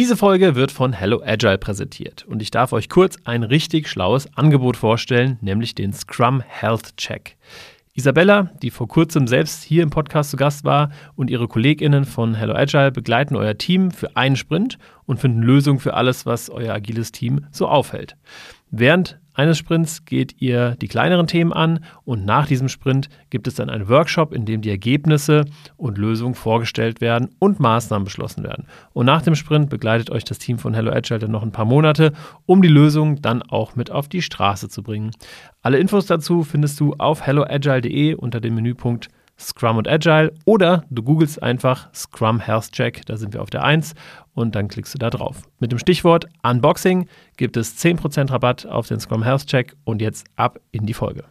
Diese Folge wird von Hello Agile präsentiert und ich darf euch kurz ein richtig schlaues Angebot vorstellen, nämlich den Scrum Health Check. Isabella, die vor kurzem selbst hier im Podcast zu Gast war, und ihre KollegInnen von Hello Agile begleiten euer Team für einen Sprint und finden Lösungen für alles, was euer agiles Team so aufhält. Während eines Sprints geht ihr die kleineren Themen an und nach diesem Sprint gibt es dann einen Workshop, in dem die Ergebnisse und Lösungen vorgestellt werden und Maßnahmen beschlossen werden. Und nach dem Sprint begleitet euch das Team von Hello Agile dann noch ein paar Monate, um die Lösung dann auch mit auf die Straße zu bringen. Alle Infos dazu findest du auf helloagile.de unter dem Menüpunkt Scrum und Agile oder du googelst einfach Scrum Health Check, da sind wir auf der 1 und dann klickst du da drauf. Mit dem Stichwort Unboxing gibt es 10% Rabatt auf den Scrum Health Check und jetzt ab in die Folge.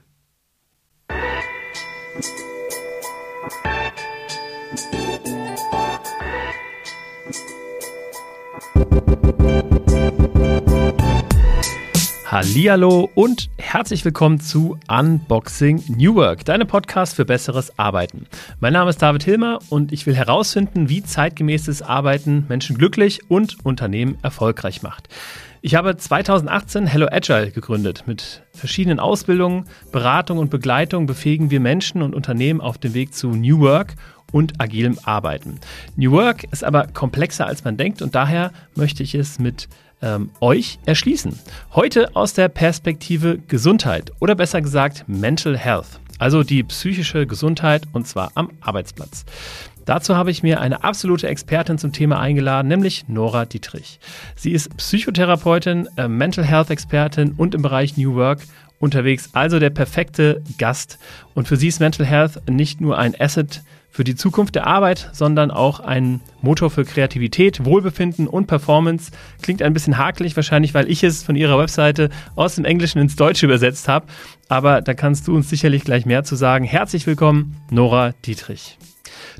Hallihallo und herzlich willkommen zu Unboxing New Work, deinem Podcast für besseres Arbeiten. Mein Name ist David Hilmer und ich will herausfinden, wie zeitgemäßes Arbeiten Menschen glücklich und Unternehmen erfolgreich macht. Ich habe 2018 Hello Agile gegründet. Mit verschiedenen Ausbildungen, Beratung und Begleitung befähigen wir Menschen und Unternehmen auf dem Weg zu New Work und agilem Arbeiten. New Work ist aber komplexer als man denkt und daher möchte ich es mit ähm, euch erschließen. Heute aus der Perspektive Gesundheit oder besser gesagt Mental Health, also die psychische Gesundheit und zwar am Arbeitsplatz. Dazu habe ich mir eine absolute Expertin zum Thema eingeladen, nämlich Nora Dietrich. Sie ist Psychotherapeutin, äh, Mental Health Expertin und im Bereich New Work unterwegs, also der perfekte Gast. Und für sie ist Mental Health nicht nur ein Asset, für die Zukunft der Arbeit, sondern auch ein Motor für Kreativität, Wohlbefinden und Performance. Klingt ein bisschen hakelig, wahrscheinlich, weil ich es von ihrer Webseite aus dem Englischen ins Deutsche übersetzt habe. Aber da kannst du uns sicherlich gleich mehr zu sagen. Herzlich willkommen, Nora Dietrich.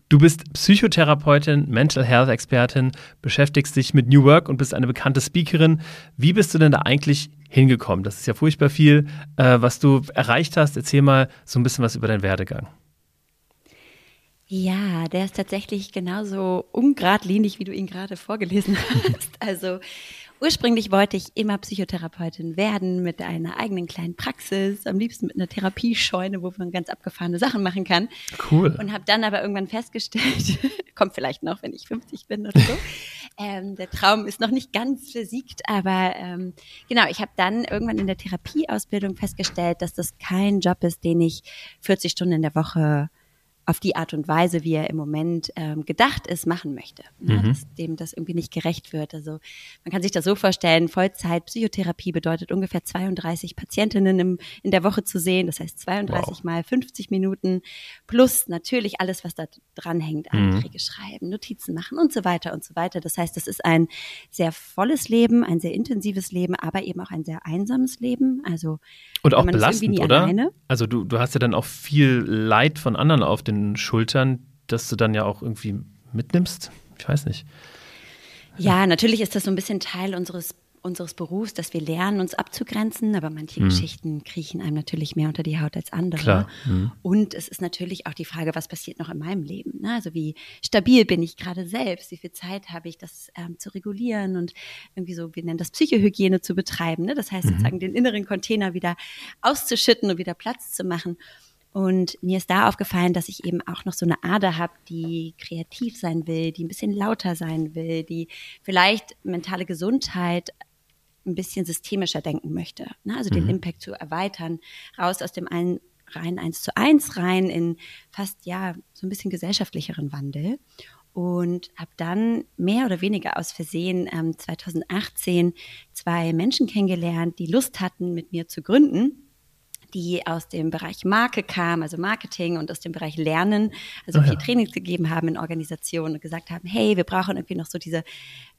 Du bist Psychotherapeutin, Mental Health Expertin, beschäftigst dich mit New Work und bist eine bekannte Speakerin. Wie bist du denn da eigentlich hingekommen? Das ist ja furchtbar viel, äh, was du erreicht hast. Erzähl mal so ein bisschen was über deinen Werdegang. Ja, der ist tatsächlich genauso ungradlinig, wie du ihn gerade vorgelesen hast. Also ursprünglich wollte ich immer Psychotherapeutin werden mit einer eigenen kleinen Praxis, am liebsten mit einer Therapiescheune, wo man ganz abgefahrene Sachen machen kann. Cool. Und habe dann aber irgendwann festgestellt, kommt vielleicht noch, wenn ich 50 bin oder so. ähm, der Traum ist noch nicht ganz versiegt, aber ähm, genau, ich habe dann irgendwann in der Therapieausbildung festgestellt, dass das kein Job ist, den ich 40 Stunden in der Woche auf die Art und Weise, wie er im Moment ähm, gedacht ist, machen möchte. Ja, mhm. dass dem das irgendwie nicht gerecht wird. Also man kann sich das so vorstellen, Vollzeit Psychotherapie bedeutet ungefähr 32 Patientinnen im, in der Woche zu sehen. Das heißt 32 wow. mal 50 Minuten plus natürlich alles, was da dran hängt, mhm. Anträge schreiben, Notizen machen und so weiter und so weiter. Das heißt, das ist ein sehr volles Leben, ein sehr intensives Leben, aber eben auch ein sehr einsames Leben. Also und auch belastend, oder? Alleine. Also du, du hast ja dann auch viel Leid von anderen auf den Schultern, dass du dann ja auch irgendwie mitnimmst? Ich weiß nicht. Ja, natürlich ist das so ein bisschen Teil unseres unseres Berufs, dass wir lernen, uns abzugrenzen, aber manche mhm. Geschichten kriechen einem natürlich mehr unter die Haut als andere. Mhm. Und es ist natürlich auch die Frage, was passiert noch in meinem Leben? Ne? Also wie stabil bin ich gerade selbst? Wie viel Zeit habe ich, das ähm, zu regulieren und irgendwie so, wir nennen das Psychohygiene zu betreiben. Ne? Das heißt mhm. sozusagen den inneren Container wieder auszuschütten und wieder Platz zu machen. Und mir ist da aufgefallen, dass ich eben auch noch so eine Ader habe, die kreativ sein will, die ein bisschen lauter sein will, die vielleicht mentale Gesundheit ein bisschen systemischer denken möchte. Ne? Also mhm. den Impact zu erweitern, raus aus dem einen rein eins zu eins rein in fast ja so ein bisschen gesellschaftlicheren Wandel und habe dann mehr oder weniger aus Versehen ähm, 2018 zwei Menschen kennengelernt, die Lust hatten, mit mir zu gründen die aus dem Bereich Marke kam, also Marketing und aus dem Bereich Lernen, also oh, viel ja. Trainings gegeben haben in Organisationen und gesagt haben, hey, wir brauchen irgendwie noch so diese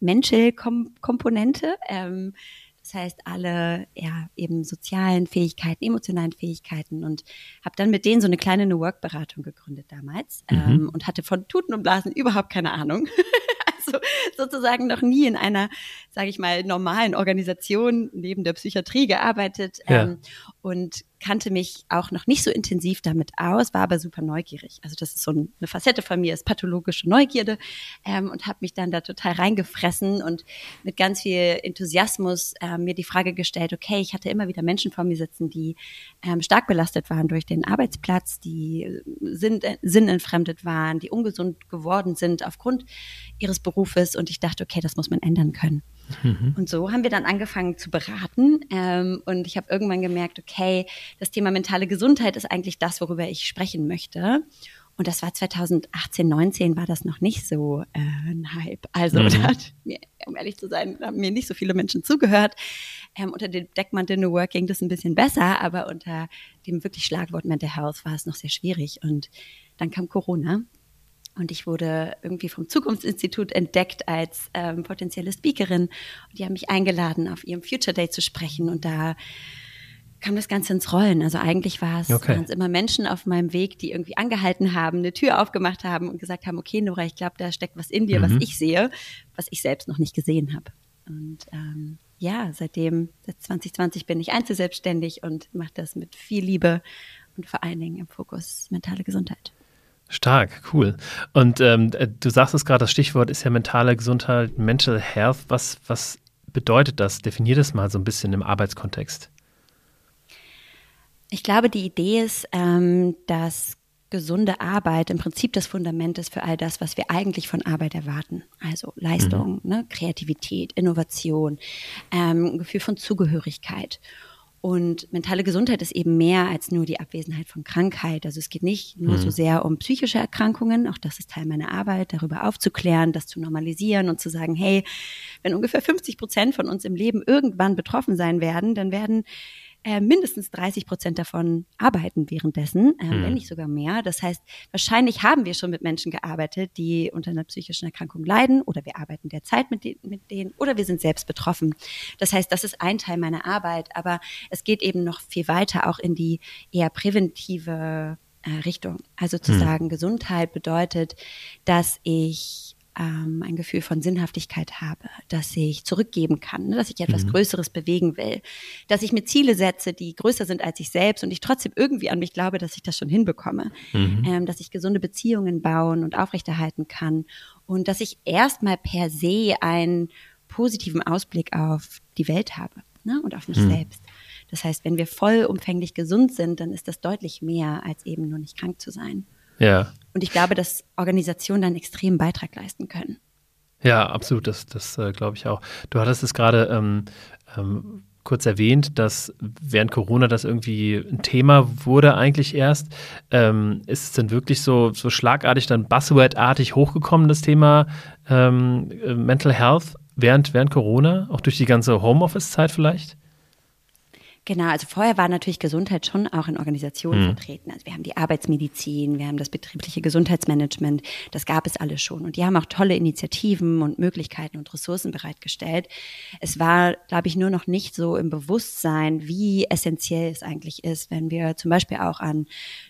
Menschel-Komponente. Ähm, das heißt, alle ja eben sozialen Fähigkeiten, emotionalen Fähigkeiten und habe dann mit denen so eine kleine New Work Beratung gegründet damals mhm. ähm, und hatte von Tuten und Blasen überhaupt keine Ahnung. also sozusagen noch nie in einer, sage ich mal, normalen Organisation neben der Psychiatrie gearbeitet ja. ähm, und kannte mich auch noch nicht so intensiv damit aus, war aber super neugierig. Also das ist so eine Facette von mir, ist pathologische Neugierde ähm, und habe mich dann da total reingefressen und mit ganz viel Enthusiasmus äh, mir die Frage gestellt, okay, ich hatte immer wieder Menschen vor mir sitzen, die ähm, stark belastet waren durch den Arbeitsplatz, die sind, äh, sinnentfremdet waren, die ungesund geworden sind aufgrund ihres Berufes und ich dachte, okay, das muss man ändern können. Mhm. Und so haben wir dann angefangen zu beraten ähm, und ich habe irgendwann gemerkt, okay, das Thema mentale Gesundheit ist eigentlich das, worüber ich sprechen möchte. Und das war 2018, 19 war das noch nicht so äh, ein Hype. Also mhm. hat mir, um ehrlich zu sein, haben mir nicht so viele Menschen zugehört. Ähm, unter dem Deckmantel New Work ging das ein bisschen besser, aber unter dem wirklich Schlagwort Mental Health war es noch sehr schwierig. Und dann kam Corona und ich wurde irgendwie vom Zukunftsinstitut entdeckt als ähm, potenzielle Speakerin. Und die haben mich eingeladen, auf ihrem Future Day zu sprechen. Und da kam das Ganze ins Rollen. Also eigentlich war es, okay. waren es immer Menschen auf meinem Weg, die irgendwie angehalten haben, eine Tür aufgemacht haben und gesagt haben, okay, Nora, ich glaube, da steckt was in dir, mhm. was ich sehe, was ich selbst noch nicht gesehen habe. Und ähm, ja, seitdem, seit 2020 bin ich einzelselbstständig und mache das mit viel Liebe und vor allen Dingen im Fokus mentale Gesundheit. Stark, cool. Und ähm, du sagst es gerade, das Stichwort ist ja mentale Gesundheit, Mental Health. Was, was bedeutet das? Definier das mal so ein bisschen im Arbeitskontext. Ich glaube, die Idee ist, ähm, dass gesunde Arbeit im Prinzip das Fundament ist für all das, was wir eigentlich von Arbeit erwarten. Also Leistung, mhm. ne, Kreativität, Innovation, ähm, Gefühl von Zugehörigkeit. Und mentale Gesundheit ist eben mehr als nur die Abwesenheit von Krankheit. Also es geht nicht nur mhm. so sehr um psychische Erkrankungen, auch das ist Teil meiner Arbeit, darüber aufzuklären, das zu normalisieren und zu sagen, hey, wenn ungefähr 50 Prozent von uns im Leben irgendwann betroffen sein werden, dann werden äh, mindestens 30 Prozent davon arbeiten währenddessen, äh, mhm. wenn nicht sogar mehr. Das heißt, wahrscheinlich haben wir schon mit Menschen gearbeitet, die unter einer psychischen Erkrankung leiden oder wir arbeiten derzeit mit, de mit denen oder wir sind selbst betroffen. Das heißt, das ist ein Teil meiner Arbeit, aber es geht eben noch viel weiter auch in die eher präventive äh, Richtung. Also zu mhm. sagen, Gesundheit bedeutet, dass ich ähm, ein Gefühl von Sinnhaftigkeit habe, dass ich zurückgeben kann, ne, dass ich etwas mhm. Größeres bewegen will, dass ich mir Ziele setze, die größer sind als ich selbst und ich trotzdem irgendwie an mich glaube, dass ich das schon hinbekomme, mhm. ähm, dass ich gesunde Beziehungen bauen und aufrechterhalten kann und dass ich erstmal per se einen positiven Ausblick auf die Welt habe ne, und auf mich mhm. selbst. Das heißt, wenn wir vollumfänglich gesund sind, dann ist das deutlich mehr, als eben nur nicht krank zu sein. Ja. Und ich glaube, dass Organisationen einen extremen Beitrag leisten können. Ja, absolut, das, das äh, glaube ich auch. Du hattest es gerade ähm, ähm, kurz erwähnt, dass während Corona das irgendwie ein Thema wurde eigentlich erst. Ähm, ist es denn wirklich so, so schlagartig, dann Buzzword-artig hochgekommen, das Thema ähm, äh, Mental Health während, während Corona, auch durch die ganze Homeoffice-Zeit vielleicht? Genau, also vorher war natürlich Gesundheit schon auch in Organisationen mhm. vertreten. Also wir haben die Arbeitsmedizin, wir haben das betriebliche Gesundheitsmanagement, das gab es alles schon. Und die haben auch tolle Initiativen und Möglichkeiten und Ressourcen bereitgestellt. Es war, glaube ich, nur noch nicht so im Bewusstsein, wie essentiell es eigentlich ist, wenn wir zum Beispiel auch an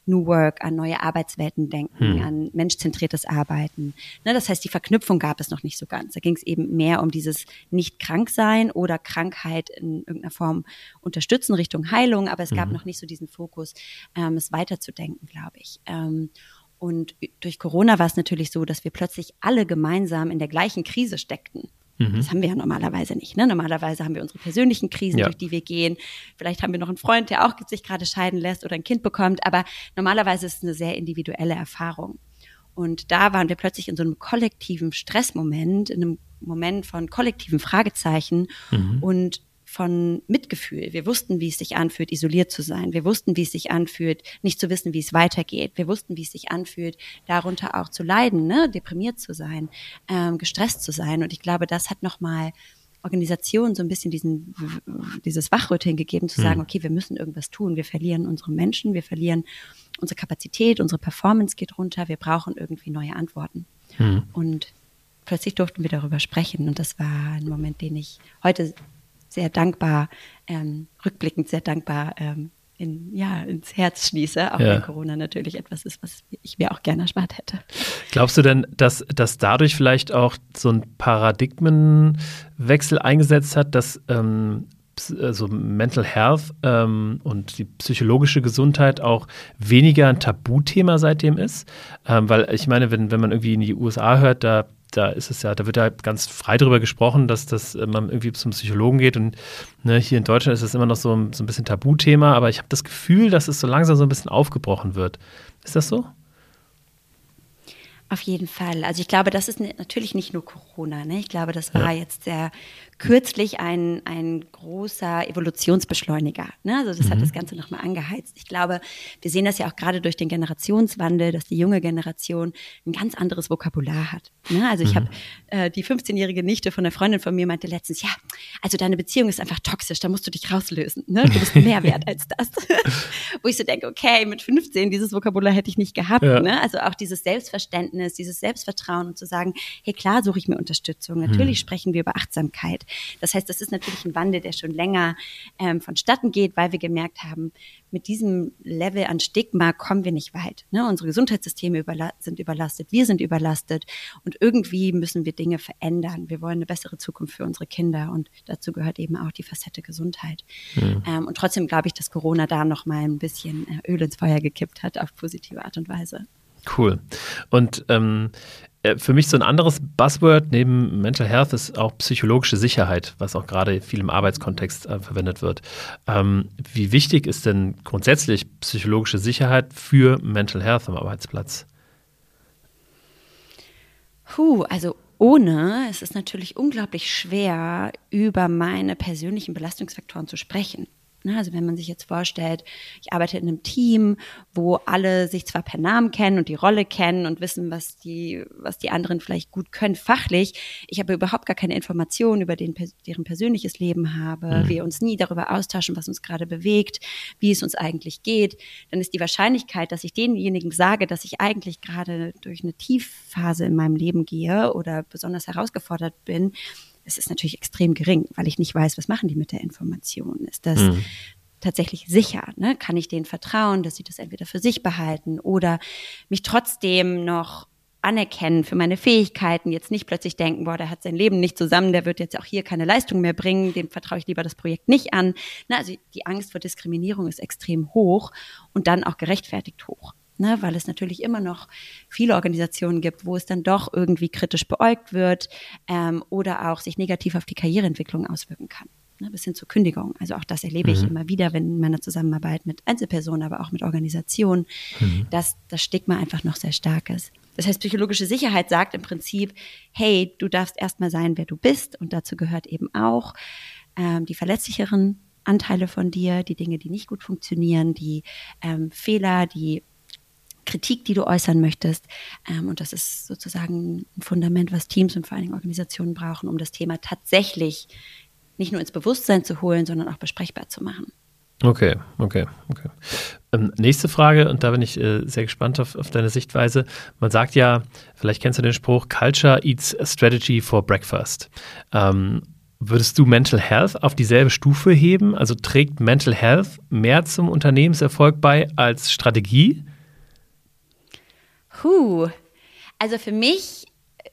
New Work, an neue Arbeitswelten denken, mhm. an menschzentriertes Arbeiten. Ne, das heißt, die Verknüpfung gab es noch nicht so ganz. Da ging es eben mehr um dieses Nicht-Kranksein oder Krankheit in irgendeiner Form unterstützen unterstützen Richtung Heilung, aber es gab mhm. noch nicht so diesen Fokus, ähm, es weiterzudenken, glaube ich. Ähm, und durch Corona war es natürlich so, dass wir plötzlich alle gemeinsam in der gleichen Krise steckten. Mhm. Das haben wir ja normalerweise nicht. Ne? Normalerweise haben wir unsere persönlichen Krisen, ja. durch die wir gehen. Vielleicht haben wir noch einen Freund, der auch sich gerade scheiden lässt oder ein Kind bekommt. Aber normalerweise ist es eine sehr individuelle Erfahrung. Und da waren wir plötzlich in so einem kollektiven Stressmoment, in einem Moment von kollektiven Fragezeichen. Mhm. Und von Mitgefühl. Wir wussten, wie es sich anfühlt, isoliert zu sein. Wir wussten, wie es sich anfühlt, nicht zu wissen, wie es weitergeht. Wir wussten, wie es sich anfühlt, darunter auch zu leiden, ne? deprimiert zu sein, ähm, gestresst zu sein. Und ich glaube, das hat nochmal Organisationen so ein bisschen diesen, dieses Wachrütteln gegeben, zu sagen, hm. okay, wir müssen irgendwas tun. Wir verlieren unsere Menschen, wir verlieren unsere Kapazität, unsere Performance geht runter. Wir brauchen irgendwie neue Antworten. Hm. Und plötzlich durften wir darüber sprechen. Und das war ein Moment, den ich heute sehr dankbar, ähm, rückblickend sehr dankbar ähm, in, ja, ins Herz schließe, auch ja. wenn Corona natürlich etwas ist, was ich mir auch gerne erspart hätte. Glaubst du denn, dass, dass dadurch vielleicht auch so ein Paradigmenwechsel eingesetzt hat, dass ähm, also Mental Health ähm, und die psychologische Gesundheit auch weniger ein Tabuthema seitdem ist. Ähm, weil ich meine, wenn, wenn man irgendwie in die USA hört, da da ist es ja, da wird ja ganz frei darüber gesprochen, dass, dass äh, man irgendwie zum Psychologen geht und ne, hier in Deutschland ist es immer noch so, so ein bisschen Tabuthema, aber ich habe das Gefühl, dass es so langsam so ein bisschen aufgebrochen wird. Ist das so? Auf jeden Fall. Also ich glaube, das ist natürlich nicht nur Corona. Ne? Ich glaube, das war ja. jetzt sehr kürzlich ein, ein großer Evolutionsbeschleuniger. Ne? Also das mhm. hat das Ganze nochmal angeheizt. Ich glaube, wir sehen das ja auch gerade durch den Generationswandel, dass die junge Generation ein ganz anderes Vokabular hat. Ne? Also ich mhm. habe äh, die 15-jährige Nichte von einer Freundin von mir meinte letztens, ja, also deine Beziehung ist einfach toxisch, da musst du dich rauslösen. Ne? Du bist mehr wert als das. Wo ich so denke, okay, mit 15 dieses Vokabular hätte ich nicht gehabt. Ja. Ne? Also auch dieses Selbstverständnis, dieses Selbstvertrauen und zu sagen, hey klar suche ich mir Unterstützung. Natürlich mhm. sprechen wir über Achtsamkeit. Das heißt, das ist natürlich ein Wandel, der schon länger ähm, vonstatten geht, weil wir gemerkt haben, mit diesem Level an Stigma kommen wir nicht weit. Ne? Unsere Gesundheitssysteme überla sind überlastet, wir sind überlastet und irgendwie müssen wir Dinge verändern. Wir wollen eine bessere Zukunft für unsere Kinder und dazu gehört eben auch die Facette Gesundheit. Mhm. Ähm, und trotzdem glaube ich, dass Corona da noch mal ein bisschen äh, Öl ins Feuer gekippt hat auf positive Art und Weise. Cool. Und ähm, äh, für mich so ein anderes Buzzword neben Mental Health ist auch psychologische Sicherheit, was auch gerade viel im Arbeitskontext äh, verwendet wird. Ähm, wie wichtig ist denn grundsätzlich psychologische Sicherheit für Mental Health am Arbeitsplatz? Puh, also ohne es ist natürlich unglaublich schwer, über meine persönlichen Belastungsfaktoren zu sprechen. Ne, also wenn man sich jetzt vorstellt, ich arbeite in einem Team, wo alle sich zwar per Namen kennen und die Rolle kennen und wissen, was die, was die anderen vielleicht gut können, fachlich, ich aber überhaupt gar keine Informationen über den, deren persönliches Leben habe, mhm. wir uns nie darüber austauschen, was uns gerade bewegt, wie es uns eigentlich geht, dann ist die Wahrscheinlichkeit, dass ich denjenigen sage, dass ich eigentlich gerade durch eine Tiefphase in meinem Leben gehe oder besonders herausgefordert bin, es ist natürlich extrem gering, weil ich nicht weiß, was machen die mit der Information. Ist das mhm. tatsächlich sicher? Ne? Kann ich denen vertrauen, dass sie das entweder für sich behalten oder mich trotzdem noch anerkennen für meine Fähigkeiten, jetzt nicht plötzlich denken, boah, der hat sein Leben nicht zusammen, der wird jetzt auch hier keine Leistung mehr bringen, dem vertraue ich lieber das Projekt nicht an. Na, also die Angst vor Diskriminierung ist extrem hoch und dann auch gerechtfertigt hoch ne, weil es natürlich immer noch viele Organisationen gibt, wo es dann doch irgendwie kritisch beäugt wird ähm, oder auch sich negativ auf die Karriereentwicklung auswirken kann. Ne, bis hin zur Kündigung. Also auch das erlebe ich mhm. immer wieder, wenn in meiner Zusammenarbeit mit Einzelpersonen, aber auch mit Organisationen, mhm. dass das Stigma einfach noch sehr stark ist. Das heißt, psychologische Sicherheit sagt im Prinzip, hey, du darfst erstmal sein, wer du bist. Und dazu gehört eben auch ähm, die verletzlicheren Anteile von dir, die Dinge, die nicht gut funktionieren, die ähm, Fehler, die Kritik, die du äußern möchtest. Ähm, und das ist sozusagen ein Fundament, was Teams und vor allen Dingen Organisationen brauchen, um das Thema tatsächlich nicht nur ins Bewusstsein zu holen, sondern auch besprechbar zu machen. Okay, okay, okay. Ähm, nächste Frage, und da bin ich äh, sehr gespannt auf, auf, deine Sichtweise. Man sagt ja, vielleicht kennst du den Spruch, Culture eats Strategy for Breakfast. Ähm, würdest du Mental Health auf dieselbe Stufe heben? Also trägt Mental Health mehr zum Unternehmenserfolg bei als Strategie? Puh. Also für mich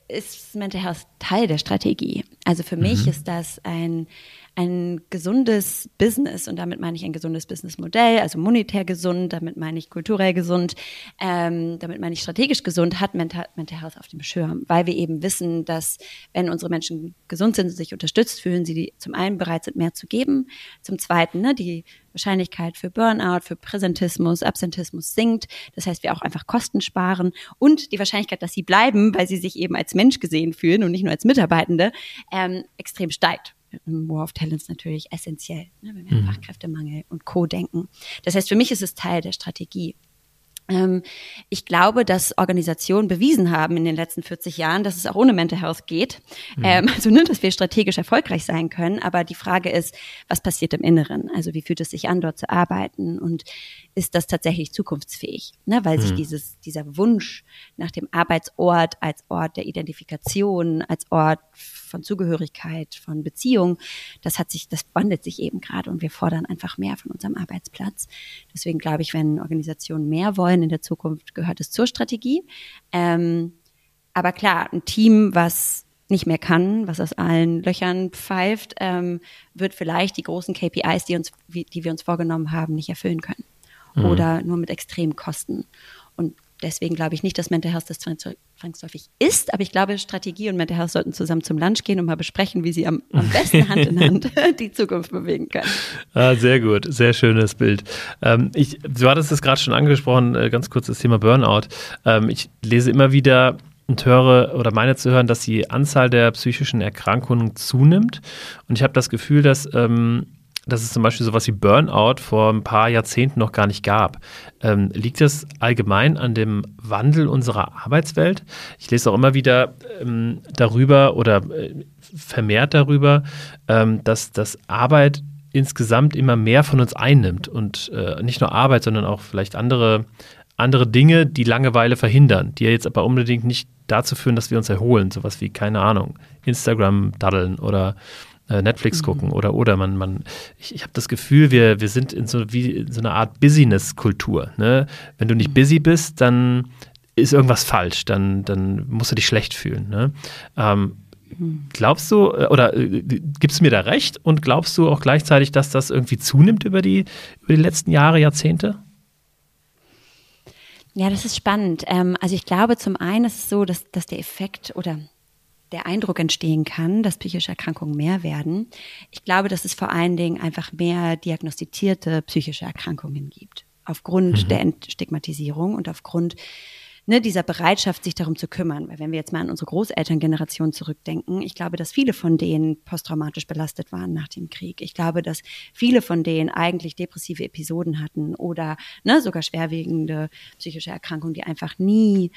ist Mental Health Teil der Strategie. Also für mich mhm. ist das ein, ein gesundes Business und damit meine ich ein gesundes Businessmodell, also monetär gesund, damit meine ich kulturell gesund, ähm, damit meine ich strategisch gesund, hat Mental, Mental Health auf dem Schirm, weil wir eben wissen, dass wenn unsere Menschen gesund sind und sich unterstützt fühlen, sie zum einen bereit sind, mehr zu geben, zum zweiten ne, die Wahrscheinlichkeit für Burnout, für Präsentismus, Absentismus sinkt. Das heißt, wir auch einfach Kosten sparen und die Wahrscheinlichkeit, dass sie bleiben, weil sie sich eben als Mensch gesehen fühlen und nicht nur als Mitarbeitende, ähm, extrem steigt. War of Talents natürlich essentiell, ne, wenn wir an mhm. Fachkräftemangel und Co. denken. Das heißt, für mich ist es Teil der Strategie. Ähm, ich glaube, dass Organisationen bewiesen haben in den letzten 40 Jahren, dass es auch ohne Mental Health geht. Mhm. Ähm, also, ne, dass wir strategisch erfolgreich sein können. Aber die Frage ist, was passiert im Inneren? Also, wie fühlt es sich an, dort zu arbeiten? Und ist das tatsächlich zukunftsfähig? Ne, weil mhm. sich dieses, dieser Wunsch nach dem Arbeitsort als Ort der Identifikation, als Ort von Zugehörigkeit, von Beziehung, das hat sich, das wandelt sich eben gerade und wir fordern einfach mehr von unserem Arbeitsplatz. Deswegen glaube ich, wenn Organisationen mehr wollen in der Zukunft, gehört es zur Strategie. Ähm, aber klar, ein Team, was nicht mehr kann, was aus allen Löchern pfeift, ähm, wird vielleicht die großen KPIs, die, uns, die wir uns vorgenommen haben, nicht erfüllen können. Mhm. Oder nur mit extremen Kosten. Und deswegen glaube ich nicht, dass Mental Health das zwangsläufig ist, aber ich glaube, Strategie und Mental Health sollten zusammen zum Lunch gehen und mal besprechen, wie sie am, am besten Hand in Hand die Zukunft bewegen können. Ah, sehr gut, sehr schönes Bild. Ähm, ich, du hattest es gerade schon angesprochen, äh, ganz kurz das Thema Burnout. Ähm, ich lese immer wieder und höre oder meine zu hören, dass die Anzahl der psychischen Erkrankungen zunimmt. Und ich habe das Gefühl, dass, ähm, dass es zum Beispiel sowas wie Burnout vor ein paar Jahrzehnten noch gar nicht gab. Ähm, liegt das allgemein an dem Wandel unserer Arbeitswelt? Ich lese auch immer wieder ähm, darüber oder äh, vermehrt darüber, ähm, dass, dass Arbeit insgesamt immer mehr von uns einnimmt und äh, nicht nur Arbeit, sondern auch vielleicht andere andere Dinge, die Langeweile verhindern, die ja jetzt aber unbedingt nicht dazu führen, dass wir uns erholen. Sowas wie, keine Ahnung, Instagram daddeln oder äh, Netflix mhm. gucken oder oder man, man, ich, ich habe das Gefühl, wir, wir sind in so wie in so einer Art Business-Kultur. Ne? Wenn du nicht mhm. busy bist, dann ist irgendwas falsch, dann, dann musst du dich schlecht fühlen. Ne? Ähm, mhm. Glaubst du, äh, oder äh, gibst du mir da recht und glaubst du auch gleichzeitig, dass das irgendwie zunimmt über die, über die letzten Jahre, Jahrzehnte? Ja, das ist spannend. Ähm, also ich glaube, zum einen ist es so, dass, dass der Effekt oder der Eindruck entstehen kann, dass psychische Erkrankungen mehr werden. Ich glaube, dass es vor allen Dingen einfach mehr diagnostizierte psychische Erkrankungen gibt. Aufgrund mhm. der Stigmatisierung und aufgrund ne, dieser Bereitschaft, sich darum zu kümmern. Weil wenn wir jetzt mal an unsere Großelterngeneration zurückdenken, ich glaube, dass viele von denen posttraumatisch belastet waren nach dem Krieg. Ich glaube, dass viele von denen eigentlich depressive Episoden hatten oder ne, sogar schwerwiegende psychische Erkrankungen, die einfach nie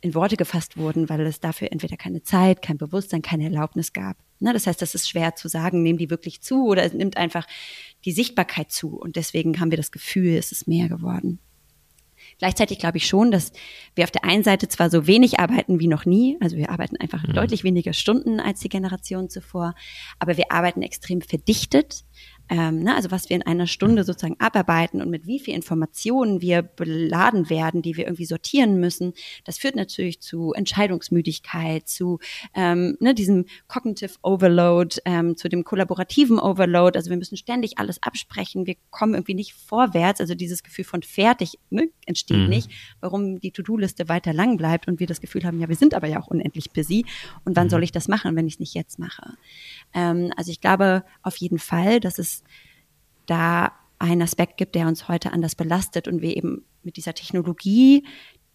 in Worte gefasst wurden, weil es dafür entweder keine Zeit, kein Bewusstsein, keine Erlaubnis gab. Ne, das heißt, das ist schwer zu sagen, nehmen die wirklich zu oder es nimmt einfach die Sichtbarkeit zu. Und deswegen haben wir das Gefühl, es ist mehr geworden. Gleichzeitig glaube ich schon, dass wir auf der einen Seite zwar so wenig arbeiten wie noch nie, also wir arbeiten einfach mhm. deutlich weniger Stunden als die Generation zuvor, aber wir arbeiten extrem verdichtet. Ähm, ne, also was wir in einer Stunde sozusagen abarbeiten und mit wie viel Informationen wir beladen werden, die wir irgendwie sortieren müssen, das führt natürlich zu Entscheidungsmüdigkeit, zu ähm, ne, diesem Cognitive Overload, ähm, zu dem kollaborativen Overload. Also wir müssen ständig alles absprechen, wir kommen irgendwie nicht vorwärts. Also dieses Gefühl von fertig ne, entsteht mhm. nicht, warum die To-Do-Liste weiter lang bleibt und wir das Gefühl haben, ja, wir sind aber ja auch unendlich busy. Und wann mhm. soll ich das machen, wenn ich es nicht jetzt mache? Ähm, also ich glaube auf jeden Fall, dass es da einen Aspekt gibt, der uns heute anders belastet und wir eben mit dieser Technologie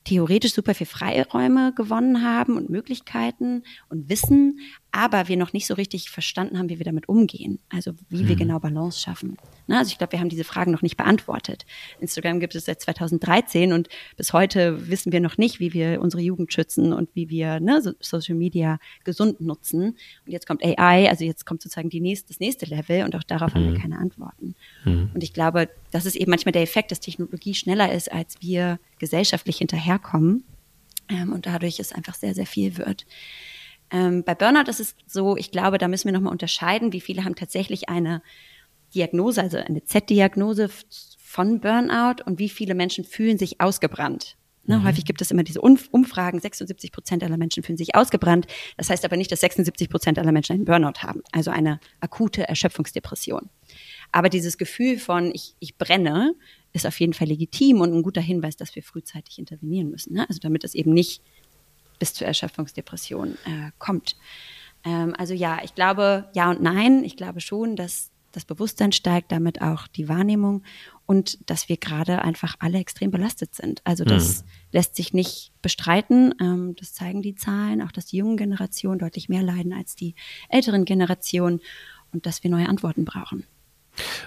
theoretisch super viel Freiräume gewonnen haben und Möglichkeiten und Wissen, aber wir noch nicht so richtig verstanden haben, wie wir damit umgehen. Also wie hm. wir genau Balance schaffen. Na, also ich glaube, wir haben diese Fragen noch nicht beantwortet. Instagram gibt es seit 2013 und bis heute wissen wir noch nicht, wie wir unsere Jugend schützen und wie wir ne, so Social Media gesund nutzen. Und jetzt kommt AI, also jetzt kommt sozusagen die nächste, das nächste Level und auch darauf hm. haben wir hm. keine Antworten. Hm. Und ich glaube, das ist eben manchmal der Effekt, dass Technologie schneller ist, als wir gesellschaftlich hinterherkommen. Ähm, und dadurch es einfach sehr, sehr viel wird. Ähm, bei Burnout ist es so, ich glaube, da müssen wir nochmal unterscheiden, wie viele haben tatsächlich eine Diagnose, also eine Z-Diagnose von Burnout und wie viele Menschen fühlen sich ausgebrannt. Ne, mhm. Häufig gibt es immer diese Umfragen, 76 Prozent aller Menschen fühlen sich ausgebrannt. Das heißt aber nicht, dass 76 Prozent aller Menschen einen Burnout haben, also eine akute Erschöpfungsdepression. Aber dieses Gefühl von ich, ich brenne ist auf jeden Fall legitim und ein guter Hinweis, dass wir frühzeitig intervenieren müssen. Ne? Also damit es eben nicht bis zur Erschöpfungsdepression äh, kommt. Ähm, also ja, ich glaube ja und nein. Ich glaube schon, dass das Bewusstsein steigt, damit auch die Wahrnehmung und dass wir gerade einfach alle extrem belastet sind. Also das mhm. lässt sich nicht bestreiten. Ähm, das zeigen die Zahlen, auch dass die jungen Generationen deutlich mehr leiden als die älteren Generationen und dass wir neue Antworten brauchen.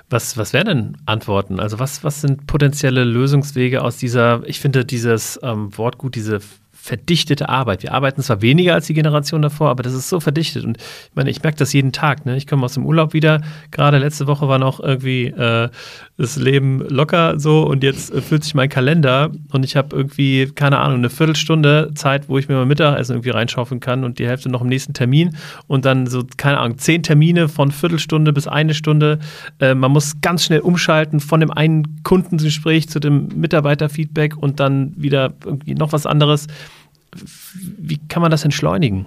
Was, was wären denn Antworten? Also was, was sind potenzielle Lösungswege aus dieser, ich finde dieses ähm, Wort gut, diese verdichtete Arbeit. Wir arbeiten zwar weniger als die Generation davor, aber das ist so verdichtet. Und ich meine, ich merke das jeden Tag. Ne? Ich komme aus dem Urlaub wieder. Gerade letzte Woche war noch irgendwie äh, das Leben locker so und jetzt äh, füllt sich mein Kalender und ich habe irgendwie, keine Ahnung, eine Viertelstunde Zeit, wo ich mir mal Mittagessen irgendwie reinschaufeln kann und die Hälfte noch im nächsten Termin und dann so, keine Ahnung, zehn Termine von Viertelstunde bis eine Stunde. Äh, man muss ganz schnell umschalten von dem einen Kundengespräch zu dem Mitarbeiterfeedback und dann wieder irgendwie noch was anderes wie kann man das entschleunigen?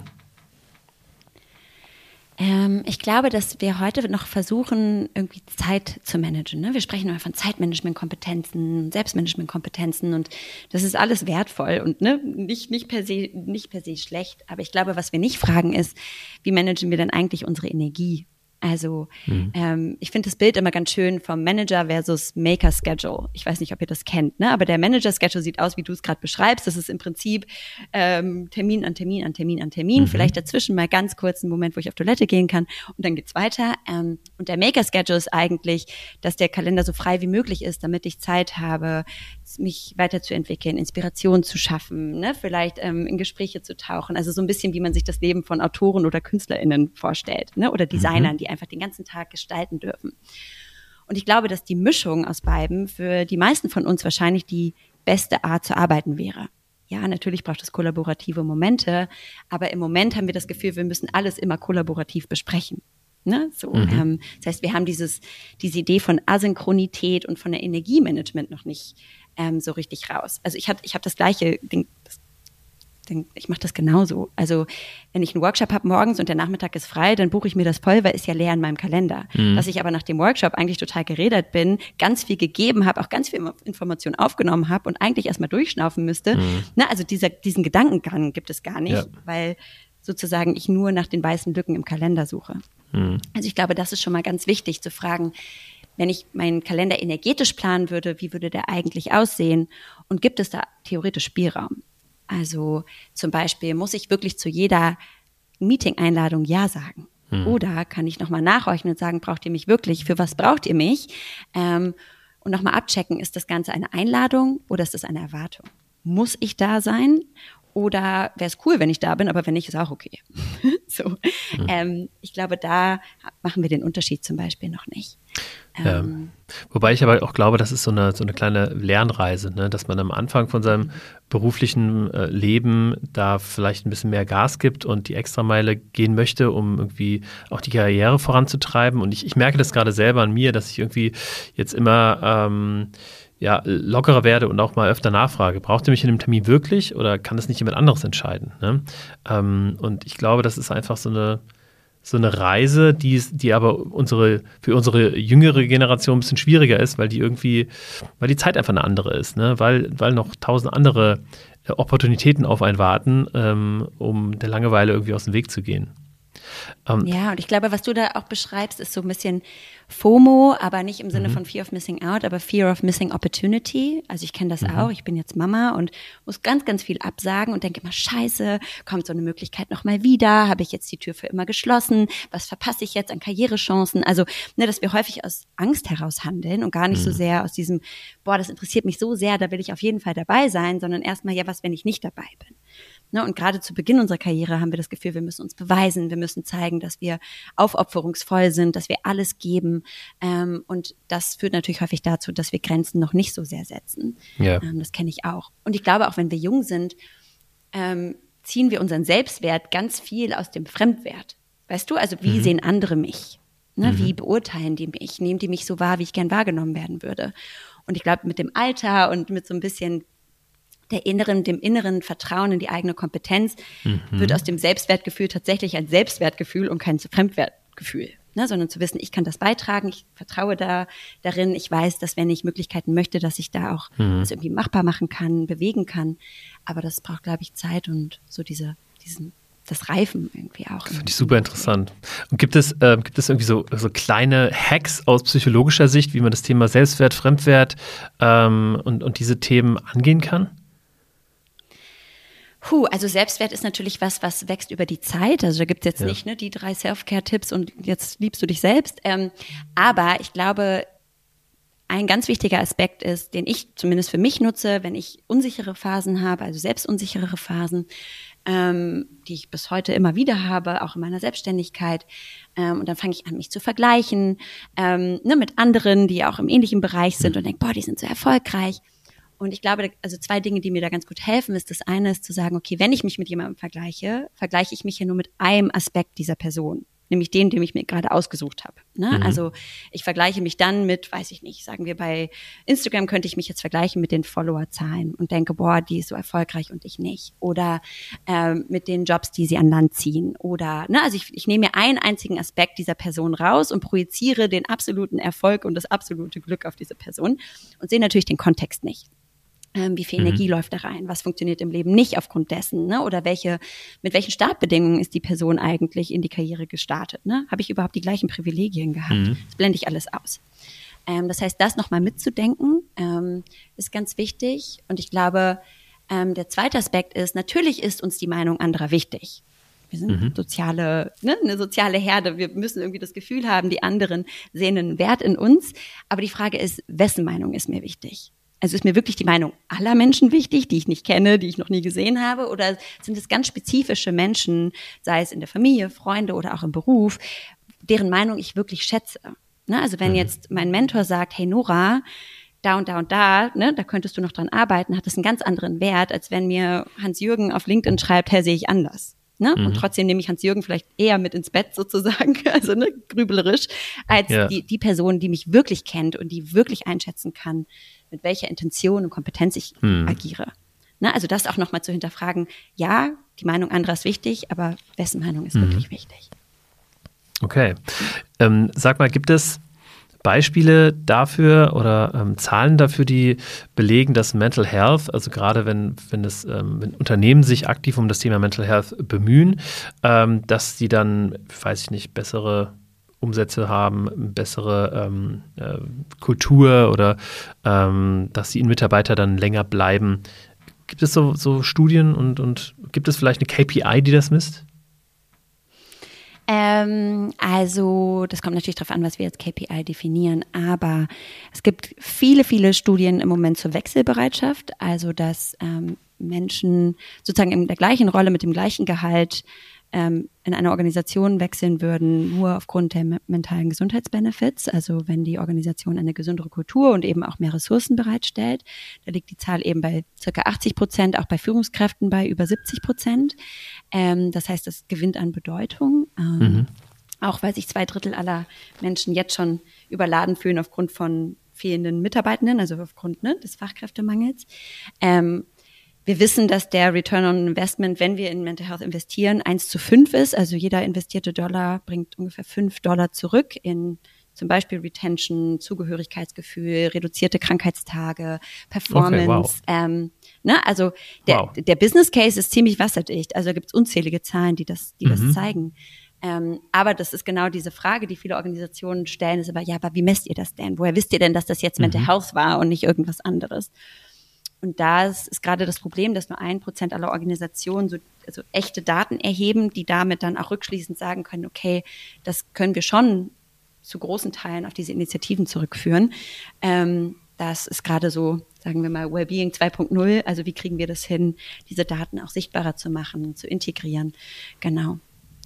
Ähm, ich glaube, dass wir heute noch versuchen, irgendwie Zeit zu managen. Ne? Wir sprechen immer von Zeitmanagement-Kompetenzen, Selbstmanagement-Kompetenzen und das ist alles wertvoll und ne, nicht, nicht, per se, nicht per se schlecht. Aber ich glaube, was wir nicht fragen ist, wie managen wir denn eigentlich unsere Energie? Also mhm. ähm, ich finde das Bild immer ganz schön vom Manager versus Maker Schedule. Ich weiß nicht, ob ihr das kennt, ne? aber der Manager Schedule sieht aus, wie du es gerade beschreibst. Das ist im Prinzip ähm, Termin an Termin an Termin an Termin. Mhm. Vielleicht dazwischen mal ganz kurz einen Moment, wo ich auf Toilette gehen kann und dann geht's weiter. Ähm, und der Maker Schedule ist eigentlich, dass der Kalender so frei wie möglich ist, damit ich Zeit habe, mich weiterzuentwickeln, Inspiration zu schaffen, ne? vielleicht ähm, in Gespräche zu tauchen. Also so ein bisschen, wie man sich das Leben von Autoren oder KünstlerInnen vorstellt ne? oder Designern, mhm. die einfach den ganzen Tag gestalten dürfen. Und ich glaube, dass die Mischung aus beiden für die meisten von uns wahrscheinlich die beste Art zu arbeiten wäre. Ja, natürlich braucht es kollaborative Momente, aber im Moment haben wir das Gefühl, wir müssen alles immer kollaborativ besprechen. Ne? So, mhm. ähm, das heißt, wir haben dieses, diese Idee von Asynchronität und von der Energiemanagement noch nicht ähm, so richtig raus. Also ich habe ich hab das gleiche Ding, das, Ding ich mache das genauso. Also wenn ich einen Workshop habe morgens und der Nachmittag ist frei, dann buche ich mir das voll, weil ist ja leer in meinem Kalender. Mhm. Dass ich aber nach dem Workshop eigentlich total geredet bin, ganz viel gegeben habe, auch ganz viel Information aufgenommen habe und eigentlich erstmal durchschnaufen müsste. Mhm. Na, also dieser, diesen Gedankengang gibt es gar nicht, ja. weil sozusagen ich nur nach den weißen Lücken im Kalender suche. Mhm. Also ich glaube, das ist schon mal ganz wichtig zu fragen, wenn ich meinen Kalender energetisch planen würde, wie würde der eigentlich aussehen? Und gibt es da theoretisch Spielraum? Also zum Beispiel, muss ich wirklich zu jeder Meeting-Einladung Ja sagen? Hm. Oder kann ich nochmal nachhorchen und sagen, braucht ihr mich wirklich? Für was braucht ihr mich? Ähm, und nochmal abchecken, ist das Ganze eine Einladung oder ist das eine Erwartung? Muss ich da sein? Oder wäre es cool, wenn ich da bin, aber wenn nicht, ist auch okay. so. Mhm. Ähm, ich glaube, da machen wir den Unterschied zum Beispiel noch nicht. Ähm, Wobei ich aber auch glaube, das ist so eine, so eine kleine Lernreise, ne? dass man am Anfang von seinem beruflichen äh, Leben da vielleicht ein bisschen mehr Gas gibt und die Extrameile gehen möchte, um irgendwie auch die Karriere voranzutreiben. Und ich, ich merke das gerade selber an mir, dass ich irgendwie jetzt immer ähm, ja, lockerer werde und auch mal öfter nachfrage, braucht ihr mich in dem Termin wirklich oder kann das nicht jemand anderes entscheiden? Ne? Ähm, und ich glaube, das ist einfach so eine so eine Reise, die, die aber unsere, für unsere jüngere Generation ein bisschen schwieriger ist, weil die irgendwie, weil die Zeit einfach eine andere ist, ne? weil, weil noch tausend andere äh, Opportunitäten auf einen warten, ähm, um der Langeweile irgendwie aus dem Weg zu gehen. Ähm, ja, und ich glaube, was du da auch beschreibst, ist so ein bisschen FOMO, aber nicht im Sinne mhm. von Fear of Missing Out, aber Fear of Missing Opportunity. Also ich kenne das mhm. auch. Ich bin jetzt Mama und muss ganz, ganz viel absagen und denke immer, scheiße, kommt so eine Möglichkeit nochmal wieder? Habe ich jetzt die Tür für immer geschlossen? Was verpasse ich jetzt an Karrierechancen? Also, ne, dass wir häufig aus Angst heraus handeln und gar nicht mhm. so sehr aus diesem, boah, das interessiert mich so sehr, da will ich auf jeden Fall dabei sein, sondern erstmal, ja, was, wenn ich nicht dabei bin? Ne, und gerade zu Beginn unserer Karriere haben wir das Gefühl, wir müssen uns beweisen, wir müssen zeigen, dass wir aufopferungsvoll sind, dass wir alles geben. Ähm, und das führt natürlich häufig dazu, dass wir Grenzen noch nicht so sehr setzen. Ja. Ähm, das kenne ich auch. Und ich glaube, auch wenn wir jung sind, ähm, ziehen wir unseren Selbstwert ganz viel aus dem Fremdwert. Weißt du, also wie mhm. sehen andere mich? Ne, mhm. Wie beurteilen die mich? Nehmen die mich so wahr, wie ich gern wahrgenommen werden würde? Und ich glaube, mit dem Alter und mit so ein bisschen der inneren, dem inneren Vertrauen in die eigene Kompetenz mhm. wird aus dem Selbstwertgefühl tatsächlich ein Selbstwertgefühl und kein Fremdwertgefühl. Ne, sondern zu wissen, ich kann das beitragen, ich vertraue da darin, ich weiß, dass wenn ich Möglichkeiten möchte, dass ich da auch mhm. das irgendwie machbar machen kann, bewegen kann. Aber das braucht, glaube ich, Zeit und so diese, diesen das Reifen irgendwie auch. Finde ich super interessant. Und gibt es, äh, gibt es irgendwie so, so kleine Hacks aus psychologischer Sicht, wie man das Thema Selbstwert, Fremdwert ähm, und, und diese Themen angehen kann? Puh, also Selbstwert ist natürlich was, was wächst über die Zeit. Also da gibt es jetzt ja. nicht ne, die drei Self-Care-Tipps und jetzt liebst du dich selbst. Ähm, aber ich glaube, ein ganz wichtiger Aspekt ist, den ich zumindest für mich nutze, wenn ich unsichere Phasen habe, also selbstunsichere Phasen, ähm, die ich bis heute immer wieder habe, auch in meiner Selbstständigkeit. Ähm, und dann fange ich an, mich zu vergleichen ähm, ne, mit anderen, die auch im ähnlichen Bereich sind mhm. und denke, boah, die sind so erfolgreich. Und ich glaube, also zwei Dinge, die mir da ganz gut helfen, ist das eine ist zu sagen, okay, wenn ich mich mit jemandem vergleiche, vergleiche ich mich ja nur mit einem Aspekt dieser Person. nämlich den, den ich mir gerade ausgesucht habe. Ne? Mhm. Also ich vergleiche mich dann mit, weiß ich nicht, sagen wir bei Instagram könnte ich mich jetzt vergleichen mit den Followerzahlen und denke, boah, die ist so erfolgreich und ich nicht. Oder ähm, mit den Jobs, die sie an Land ziehen. Oder, ne, also ich, ich nehme mir einen einzigen Aspekt dieser Person raus und projiziere den absoluten Erfolg und das absolute Glück auf diese Person und sehe natürlich den Kontext nicht. Ähm, wie viel mhm. Energie läuft da rein? Was funktioniert im Leben nicht aufgrund dessen? Ne? Oder welche, mit welchen Startbedingungen ist die Person eigentlich in die Karriere gestartet? Ne? Habe ich überhaupt die gleichen Privilegien gehabt? Mhm. Das blende ich alles aus. Ähm, das heißt, das nochmal mitzudenken, ähm, ist ganz wichtig. Und ich glaube, ähm, der zweite Aspekt ist, natürlich ist uns die Meinung anderer wichtig. Wir sind mhm. soziale, ne, eine soziale Herde. Wir müssen irgendwie das Gefühl haben, die anderen sehen einen Wert in uns. Aber die Frage ist, wessen Meinung ist mir wichtig? Also ist mir wirklich die Meinung aller Menschen wichtig, die ich nicht kenne, die ich noch nie gesehen habe? Oder sind es ganz spezifische Menschen, sei es in der Familie, Freunde oder auch im Beruf, deren Meinung ich wirklich schätze? Ne? Also wenn mhm. jetzt mein Mentor sagt, hey Nora, da und da und da, ne, da könntest du noch dran arbeiten, hat das einen ganz anderen Wert, als wenn mir Hans-Jürgen auf LinkedIn schreibt, hey, sehe ich anders. Ne? Mhm. Und trotzdem nehme ich Hans-Jürgen vielleicht eher mit ins Bett sozusagen, also ne, grübelerisch, als ja. die, die Person, die mich wirklich kennt und die wirklich einschätzen kann, mit welcher Intention und Kompetenz ich mhm. agiere. Ne? Also das auch nochmal zu hinterfragen, ja, die Meinung anderer ist wichtig, aber wessen Meinung ist mhm. wirklich wichtig? Okay. Ähm, sag mal, gibt es Beispiele dafür oder ähm, Zahlen dafür, die belegen, dass Mental Health, also gerade wenn, wenn, es, ähm, wenn Unternehmen sich aktiv um das Thema Mental Health bemühen, ähm, dass sie dann, weiß ich nicht, bessere Umsätze haben, bessere ähm, äh, Kultur oder ähm, dass die Mitarbeiter dann länger bleiben. Gibt es so, so Studien und, und gibt es vielleicht eine KPI, die das misst? Ähm, also, das kommt natürlich darauf an, was wir als KPI definieren, aber es gibt viele, viele Studien im Moment zur Wechselbereitschaft, also dass ähm, Menschen sozusagen in der gleichen Rolle mit dem gleichen Gehalt ähm, in eine Organisation wechseln würden, nur aufgrund der mentalen Gesundheitsbenefits, also wenn die Organisation eine gesündere Kultur und eben auch mehr Ressourcen bereitstellt. Da liegt die Zahl eben bei circa 80 Prozent, auch bei Führungskräften bei über 70 Prozent. Ähm, das heißt, das gewinnt an Bedeutung. Ähm, mhm. Auch weil sich zwei Drittel aller Menschen jetzt schon überladen fühlen aufgrund von fehlenden Mitarbeitenden, also aufgrund ne, des Fachkräftemangels. Ähm, wir wissen, dass der Return on Investment, wenn wir in Mental Health investieren, eins zu fünf ist. Also jeder investierte Dollar bringt ungefähr fünf Dollar zurück in zum Beispiel Retention, Zugehörigkeitsgefühl, reduzierte Krankheitstage, Performance. Okay, wow. ähm, ne? Also der, wow. der Business Case ist ziemlich wasserdicht. Also gibt es unzählige Zahlen, die das, die mhm. das zeigen. Ähm, aber das ist genau diese Frage, die viele Organisationen stellen, ist aber, ja, aber wie messt ihr das denn? Woher wisst ihr denn, dass das jetzt Mental mhm. Health war und nicht irgendwas anderes? Und da ist, ist gerade das Problem, dass nur ein Prozent aller Organisationen so also echte Daten erheben, die damit dann auch rückschließend sagen können, okay, das können wir schon zu großen Teilen auf diese Initiativen zurückführen. Ähm, das ist gerade so, sagen wir mal, Wellbeing 2.0. Also wie kriegen wir das hin, diese Daten auch sichtbarer zu machen, zu integrieren? Genau.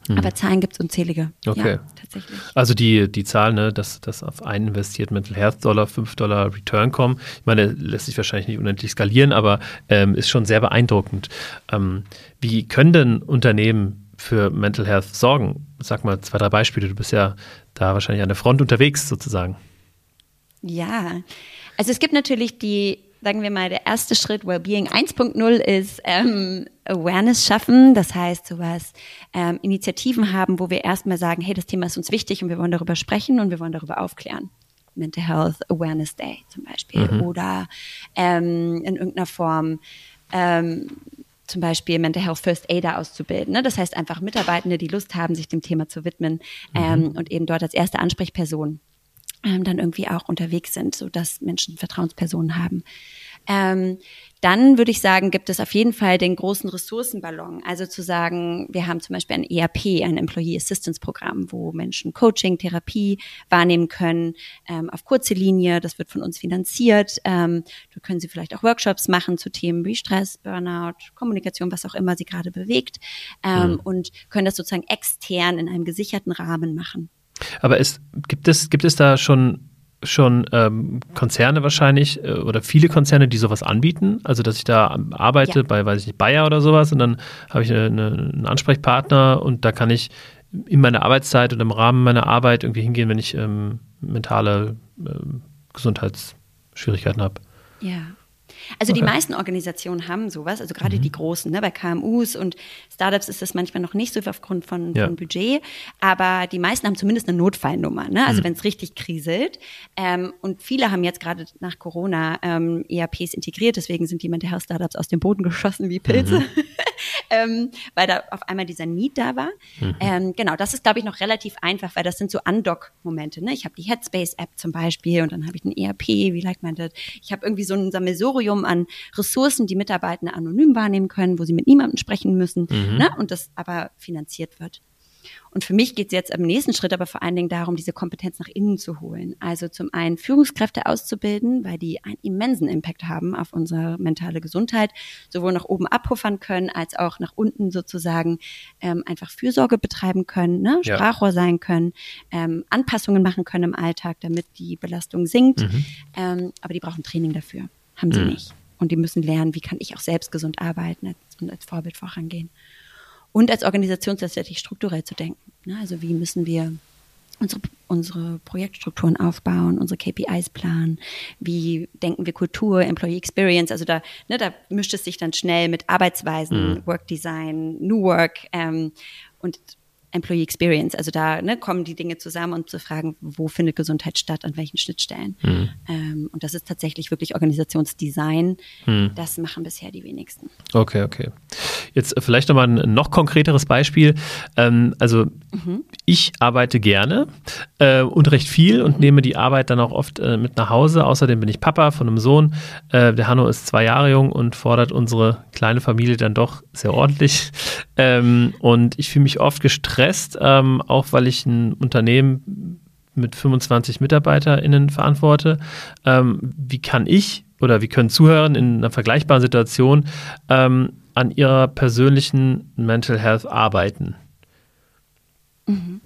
Mhm. Aber Zahlen gibt es unzählige. Okay. Ja, tatsächlich. Also die, die Zahl, ne, dass, dass auf einen investierten Mental Health Dollar 5 Dollar Return kommen, ich meine, lässt sich wahrscheinlich nicht unendlich skalieren, aber ähm, ist schon sehr beeindruckend. Ähm, wie können denn Unternehmen für Mental Health sorgen? Sag mal zwei, drei Beispiele. Du bist ja da wahrscheinlich an der Front unterwegs sozusagen. Ja, also es gibt natürlich die sagen wir mal, der erste Schritt Wellbeing 1.0 ist ähm, Awareness schaffen. Das heißt, sowas ähm, Initiativen haben, wo wir erstmal sagen, hey, das Thema ist uns wichtig und wir wollen darüber sprechen und wir wollen darüber aufklären. Mental Health Awareness Day zum Beispiel mhm. oder ähm, in irgendeiner Form ähm, zum Beispiel Mental Health First Aider auszubilden. Ne? Das heißt einfach Mitarbeitende, die Lust haben, sich dem Thema zu widmen mhm. ähm, und eben dort als erste Ansprechperson ähm, dann irgendwie auch unterwegs sind, so dass Menschen Vertrauenspersonen haben. Ähm, dann würde ich sagen, gibt es auf jeden Fall den großen Ressourcenballon. Also zu sagen, wir haben zum Beispiel ein ERP, ein Employee Assistance Programm, wo Menschen Coaching, Therapie wahrnehmen können, ähm, auf kurze Linie. Das wird von uns finanziert. Ähm, da können Sie vielleicht auch Workshops machen zu Themen wie Stress, Burnout, Kommunikation, was auch immer Sie gerade bewegt. Ähm, mhm. Und können das sozusagen extern in einem gesicherten Rahmen machen. Aber es, gibt, es, gibt es da schon, schon ähm, Konzerne wahrscheinlich äh, oder viele Konzerne, die sowas anbieten? Also, dass ich da arbeite ja. bei, weiß ich nicht, Bayer oder sowas und dann habe ich eine, eine, einen Ansprechpartner und da kann ich in meiner Arbeitszeit und im Rahmen meiner Arbeit irgendwie hingehen, wenn ich ähm, mentale ähm, Gesundheitsschwierigkeiten habe. Ja. Also okay. die meisten Organisationen haben sowas, also gerade mhm. die großen, ne, bei KMUs und Startups ist das manchmal noch nicht so aufgrund von, ja. von Budget, aber die meisten haben zumindest eine Notfallnummer, ne? also mhm. wenn es richtig kriselt. Ähm, und viele haben jetzt gerade nach Corona ähm, ERPs integriert, deswegen sind die Mental Startups aus dem Boden geschossen wie Pilze. Mhm. ähm, weil da auf einmal dieser Need da war. Mhm. Ähm, genau, das ist, glaube ich, noch relativ einfach, weil das sind so Undock-Momente. Ne? Ich habe die Headspace-App zum Beispiel und dann habe ich ein ERP, wie like man das? Ich habe irgendwie so ein Sammelsurium an Ressourcen, die Mitarbeiter anonym wahrnehmen können, wo sie mit niemandem sprechen müssen mhm. Ne? und das aber finanziert wird. Und für mich geht es jetzt im nächsten Schritt aber vor allen Dingen darum, diese Kompetenz nach innen zu holen. Also zum einen Führungskräfte auszubilden, weil die einen immensen Impact haben auf unsere mentale Gesundheit, sowohl nach oben abpuffern können, als auch nach unten sozusagen ähm, einfach Fürsorge betreiben können, ne? Ja. Sprachrohr sein können, ähm, Anpassungen machen können im Alltag, damit die Belastung sinkt. Mhm. Ähm, aber die brauchen Training dafür. Haben sie mhm. nicht. Und die müssen lernen, wie kann ich auch selbst gesund arbeiten und als Vorbild vorangehen und als Organisation tatsächlich strukturell zu denken. Ne? Also wie müssen wir unsere, unsere Projektstrukturen aufbauen, unsere KPIs planen, wie denken wir Kultur, Employee Experience, also da, ne, da mischt es sich dann schnell mit Arbeitsweisen, mhm. Work Design, New Work ähm, und Employee Experience. Also da ne, kommen die Dinge zusammen und zu fragen, wo findet Gesundheit statt, an welchen Schnittstellen. Hm. Ähm, und das ist tatsächlich wirklich Organisationsdesign. Hm. Das machen bisher die wenigsten. Okay, okay. Jetzt vielleicht nochmal ein noch konkreteres Beispiel. Ähm, also mhm. ich arbeite gerne äh, und recht viel und nehme die Arbeit dann auch oft äh, mit nach Hause. Außerdem bin ich Papa von einem Sohn. Äh, der Hanno ist zwei Jahre jung und fordert unsere kleine Familie dann doch sehr ordentlich. Ähm, und ich fühle mich oft gestresst gestresst, ähm, auch weil ich ein Unternehmen mit 25 MitarbeiterInnen verantworte. Ähm, wie kann ich oder wie können Zuhörer in einer vergleichbaren Situation ähm, an ihrer persönlichen Mental Health arbeiten? Mhm.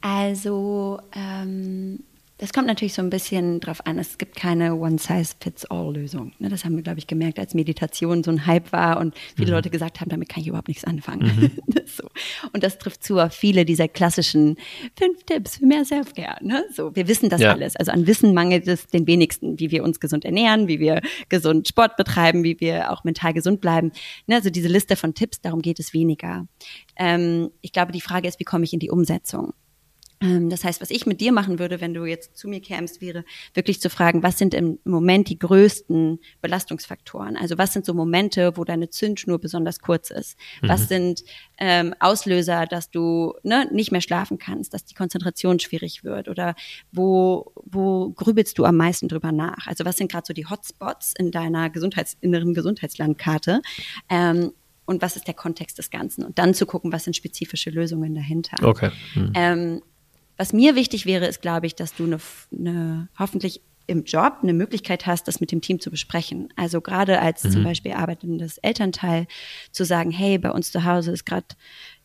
Also ähm, das kommt natürlich so ein bisschen drauf an. Es gibt keine One-Size-Fits-All-Lösung. Ne, das haben wir, glaube ich, gemerkt, als Meditation so ein Hype war und viele mhm. Leute gesagt haben, damit kann ich überhaupt nichts anfangen. Mhm. so. Und das trifft zu auf viele dieser klassischen fünf Tipps für mehr Self-Care. Ne? So, wir wissen das ja. alles. Also an Wissen mangelt es den wenigsten, wie wir uns gesund ernähren, wie wir gesund Sport betreiben, wie wir auch mental gesund bleiben. Ne? Also diese Liste von Tipps, darum geht es weniger. Ähm, ich glaube, die Frage ist, wie komme ich in die Umsetzung? Ähm, das heißt, was ich mit dir machen würde, wenn du jetzt zu mir kämst, wäre wirklich zu fragen, was sind im Moment die größten Belastungsfaktoren? Also was sind so Momente, wo deine Zündschnur besonders kurz ist? Mhm. Was sind ähm, Auslöser, dass du ne, nicht mehr schlafen kannst, dass die Konzentration schwierig wird? Oder wo, wo grübelst du am meisten drüber nach? Also was sind gerade so die Hotspots in deiner Gesundheits inneren Gesundheitslandkarte? Ähm, und was ist der Kontext des Ganzen? Und dann zu gucken, was sind spezifische Lösungen dahinter. Okay. Mhm. Ähm, was mir wichtig wäre, ist, glaube ich, dass du eine, eine hoffentlich im Job eine Möglichkeit hast, das mit dem Team zu besprechen. Also gerade als mhm. zum Beispiel arbeitendes Elternteil zu sagen, hey, bei uns zu Hause ist gerade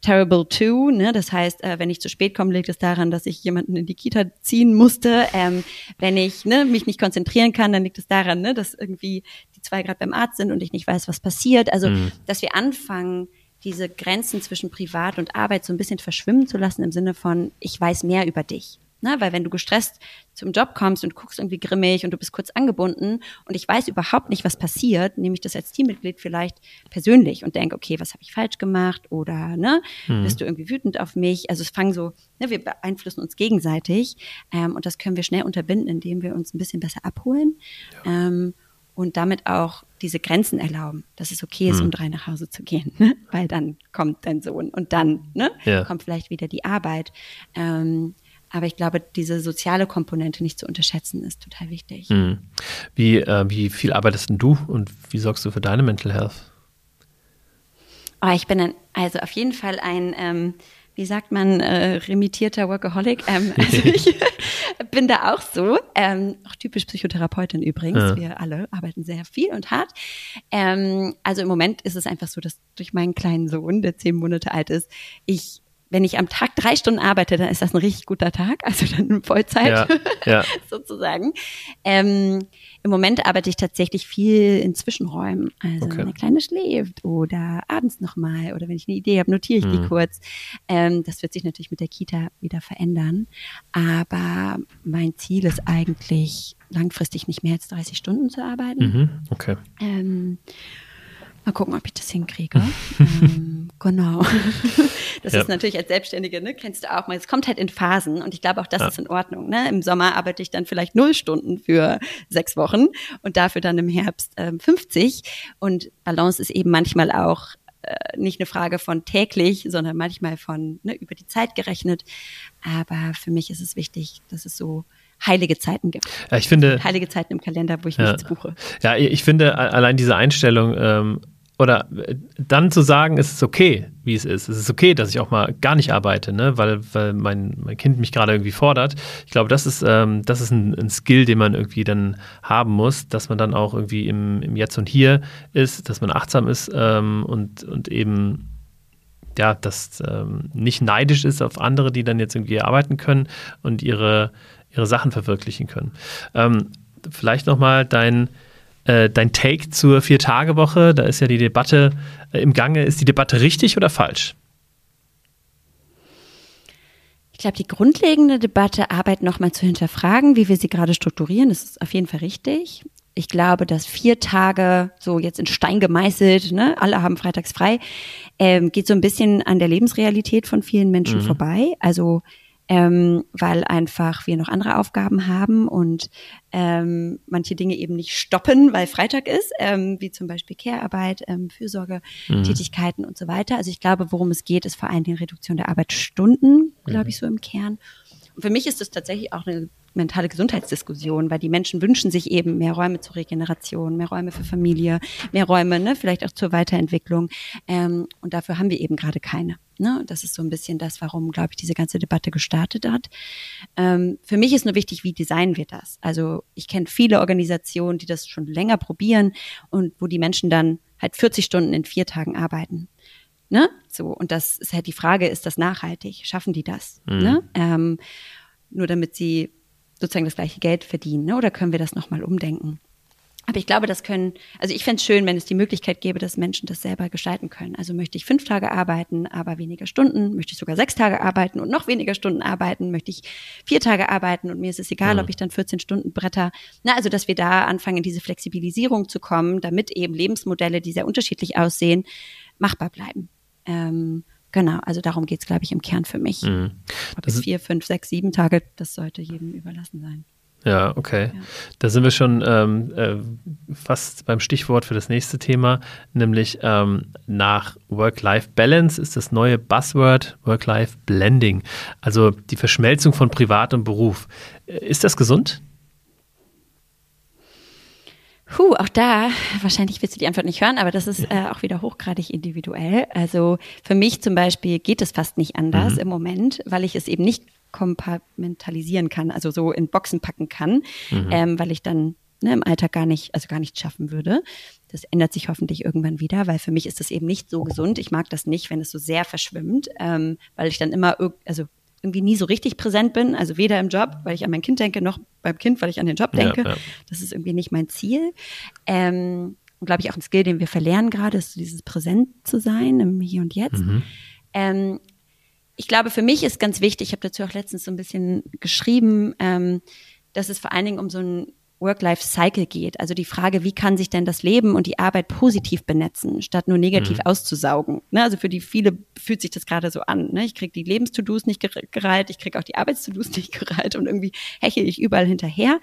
terrible too. Ne? Das heißt, äh, wenn ich zu spät komme, liegt es daran, dass ich jemanden in die Kita ziehen musste. Ähm, wenn ich ne, mich nicht konzentrieren kann, dann liegt es daran, ne, dass irgendwie die zwei gerade beim Arzt sind und ich nicht weiß, was passiert. Also, mhm. dass wir anfangen, diese Grenzen zwischen Privat und Arbeit so ein bisschen verschwimmen zu lassen im Sinne von, ich weiß mehr über dich. Ne? Weil wenn du gestresst zum Job kommst und guckst irgendwie grimmig und du bist kurz angebunden und ich weiß überhaupt nicht, was passiert, nehme ich das als Teammitglied vielleicht persönlich und denke, okay, was habe ich falsch gemacht oder ne, mhm. bist du irgendwie wütend auf mich? Also es fangen so, ne, wir beeinflussen uns gegenseitig ähm, und das können wir schnell unterbinden, indem wir uns ein bisschen besser abholen. Ja. Ähm, und damit auch diese Grenzen erlauben, dass es okay ist, hm. um drei nach Hause zu gehen, ne? weil dann kommt dein Sohn und dann ne, ja. kommt vielleicht wieder die Arbeit. Ähm, aber ich glaube, diese soziale Komponente nicht zu unterschätzen, ist total wichtig. Hm. Wie, äh, wie viel arbeitest denn du und wie sorgst du für deine Mental Health? Oh, ich bin ein, also auf jeden Fall ein ähm, wie sagt man, äh, remittierter Workaholic. Ähm, also ich bin da auch so, ähm, auch typisch Psychotherapeutin übrigens. Ja. Wir alle arbeiten sehr viel und hart. Ähm, also im Moment ist es einfach so, dass durch meinen kleinen Sohn, der zehn Monate alt ist, ich wenn ich am Tag drei Stunden arbeite, dann ist das ein richtig guter Tag, also dann Vollzeit ja, ja. sozusagen. Ähm, Im Moment arbeite ich tatsächlich viel in Zwischenräumen. Also okay. meine Kleine schläft oder abends nochmal oder wenn ich eine Idee habe, notiere ich mhm. die kurz. Ähm, das wird sich natürlich mit der Kita wieder verändern. Aber mein Ziel ist eigentlich langfristig nicht mehr als 30 Stunden zu arbeiten. Mhm. Okay. Ähm, Mal gucken, ob ich das hinkriege. ähm, genau. das ja. ist natürlich als Selbstständige, ne, kennst du auch mal. Es kommt halt in Phasen und ich glaube auch, das ja. ist in Ordnung. Ne? Im Sommer arbeite ich dann vielleicht null Stunden für sechs Wochen und dafür dann im Herbst ähm, 50. Und Balance ist eben manchmal auch äh, nicht eine Frage von täglich, sondern manchmal von ne, über die Zeit gerechnet. Aber für mich ist es wichtig, dass es so heilige Zeiten gibt. Ja, ich finde heilige Zeiten im Kalender, wo ich ja, nichts buche. Ja, ich finde allein diese Einstellung ähm, oder äh, dann zu sagen, es ist okay, wie es ist. Es ist okay, dass ich auch mal gar nicht arbeite, ne? weil, weil mein, mein Kind mich gerade irgendwie fordert. Ich glaube, das ist, ähm, das ist ein, ein, Skill, den man irgendwie dann haben muss, dass man dann auch irgendwie im, im Jetzt und Hier ist, dass man achtsam ist ähm, und, und eben ja, das ähm, nicht neidisch ist auf andere, die dann jetzt irgendwie arbeiten können und ihre, ihre Sachen verwirklichen können. Ähm, vielleicht nochmal dein, äh, dein Take zur Vier-Tage-Woche. Da ist ja die Debatte äh, im Gange. Ist die Debatte richtig oder falsch? Ich glaube, die grundlegende Debatte, Arbeit nochmal zu hinterfragen, wie wir sie gerade strukturieren, das ist auf jeden Fall richtig. Ich glaube, dass vier Tage so jetzt in Stein gemeißelt, ne, alle haben freitags frei, ähm, geht so ein bisschen an der Lebensrealität von vielen Menschen mhm. vorbei. Also ähm, weil einfach wir noch andere Aufgaben haben und ähm, manche Dinge eben nicht stoppen, weil Freitag ist, ähm, wie zum Beispiel Care-Arbeit, ähm, Fürsorgetätigkeiten mhm. und so weiter. Also ich glaube, worum es geht, ist vor allem die Reduktion der Arbeitsstunden, glaube mhm. ich, so im Kern. Und für mich ist das tatsächlich auch eine mentale Gesundheitsdiskussion, weil die Menschen wünschen sich eben mehr Räume zur Regeneration, mehr Räume für Familie, mehr Räume, ne, vielleicht auch zur Weiterentwicklung. Ähm, und dafür haben wir eben gerade keine. Ne? Das ist so ein bisschen das, warum, glaube ich, diese ganze Debatte gestartet hat. Ähm, für mich ist nur wichtig, wie designen wir das? Also ich kenne viele Organisationen, die das schon länger probieren und wo die Menschen dann halt 40 Stunden in vier Tagen arbeiten. Ne? So, und das ist halt die Frage, ist das nachhaltig? Schaffen die das? Mhm. Ne? Ähm, nur damit sie sozusagen das gleiche Geld verdienen? Ne? Oder können wir das nochmal umdenken? Aber ich glaube, das können, also ich fände es schön, wenn es die Möglichkeit gäbe, dass Menschen das selber gestalten können. Also möchte ich fünf Tage arbeiten, aber weniger Stunden, möchte ich sogar sechs Tage arbeiten und noch weniger Stunden arbeiten, möchte ich vier Tage arbeiten und mir ist es egal, mhm. ob ich dann 14 Stunden bretter. Na, also dass wir da anfangen, in diese Flexibilisierung zu kommen, damit eben Lebensmodelle, die sehr unterschiedlich aussehen, machbar bleiben. Ähm, Genau, also darum geht's, glaube ich, im Kern für mich. Mhm. Ob es vier, fünf, sechs, sieben Tage, das sollte jedem überlassen sein. Ja, okay. Ja. Da sind wir schon ähm, äh, fast beim Stichwort für das nächste Thema, nämlich ähm, nach Work-Life-Balance ist das neue Buzzword Work-Life-Blending, also die Verschmelzung von Privat und Beruf. Äh, ist das gesund? Puh, auch da, wahrscheinlich willst du die Antwort nicht hören, aber das ist äh, auch wieder hochgradig individuell. Also für mich zum Beispiel geht es fast nicht anders mhm. im Moment, weil ich es eben nicht kompartmentalisieren kann, also so in Boxen packen kann, mhm. ähm, weil ich dann ne, im Alltag gar nicht, also gar nicht schaffen würde. Das ändert sich hoffentlich irgendwann wieder, weil für mich ist das eben nicht so gesund. Ich mag das nicht, wenn es so sehr verschwimmt, ähm, weil ich dann immer, also irgendwie nie so richtig präsent bin. Also weder im Job, weil ich an mein Kind denke, noch beim Kind, weil ich an den Job denke. Ja, ja. Das ist irgendwie nicht mein Ziel. Ähm, und glaube ich auch ein Skill, den wir verlernen gerade, ist dieses präsent zu sein im Hier und Jetzt. Mhm. Ähm, ich glaube, für mich ist ganz wichtig, ich habe dazu auch letztens so ein bisschen geschrieben, ähm, dass es vor allen Dingen um so ein Work-Life-Cycle geht. Also die Frage, wie kann sich denn das Leben und die Arbeit positiv benetzen, statt nur negativ mhm. auszusaugen. Ne? Also für die viele fühlt sich das gerade so an. Ne? Ich kriege die Lebens-To-Dos nicht gereiht, ich kriege auch die Arbeits-To-Dos nicht gereiht und irgendwie hechel ich überall hinterher.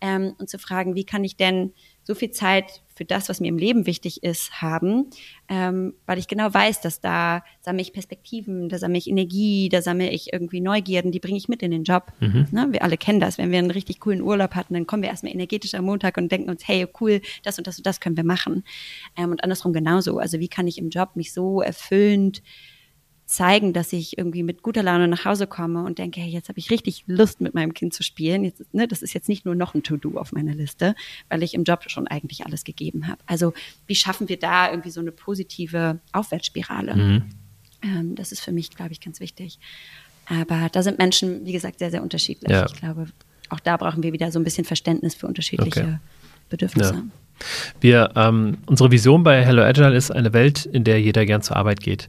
Ähm, und zu fragen, wie kann ich denn so viel Zeit für das, was mir im Leben wichtig ist, haben, ähm, weil ich genau weiß, dass da sammle ich Perspektiven, da sammle ich Energie, da sammle ich irgendwie Neugierden, die bringe ich mit in den Job. Mhm. Ne? Wir alle kennen das. Wenn wir einen richtig coolen Urlaub hatten, dann kommen wir erstmal energetisch am Montag und denken uns, hey, cool, das und das und das können wir machen. Ähm, und andersrum genauso. Also wie kann ich im Job mich so erfüllend zeigen, dass ich irgendwie mit guter Laune nach Hause komme und denke, hey, jetzt habe ich richtig Lust, mit meinem Kind zu spielen. Jetzt, ne, das ist jetzt nicht nur noch ein To-Do auf meiner Liste, weil ich im Job schon eigentlich alles gegeben habe. Also wie schaffen wir da irgendwie so eine positive Aufwärtsspirale? Mhm. Ähm, das ist für mich, glaube ich, ganz wichtig. Aber da sind Menschen, wie gesagt, sehr, sehr unterschiedlich. Ja. Ich glaube, auch da brauchen wir wieder so ein bisschen Verständnis für unterschiedliche okay. Bedürfnisse. Ja. Wir, ähm, unsere Vision bei Hello Agile ist eine Welt, in der jeder gern zur Arbeit geht.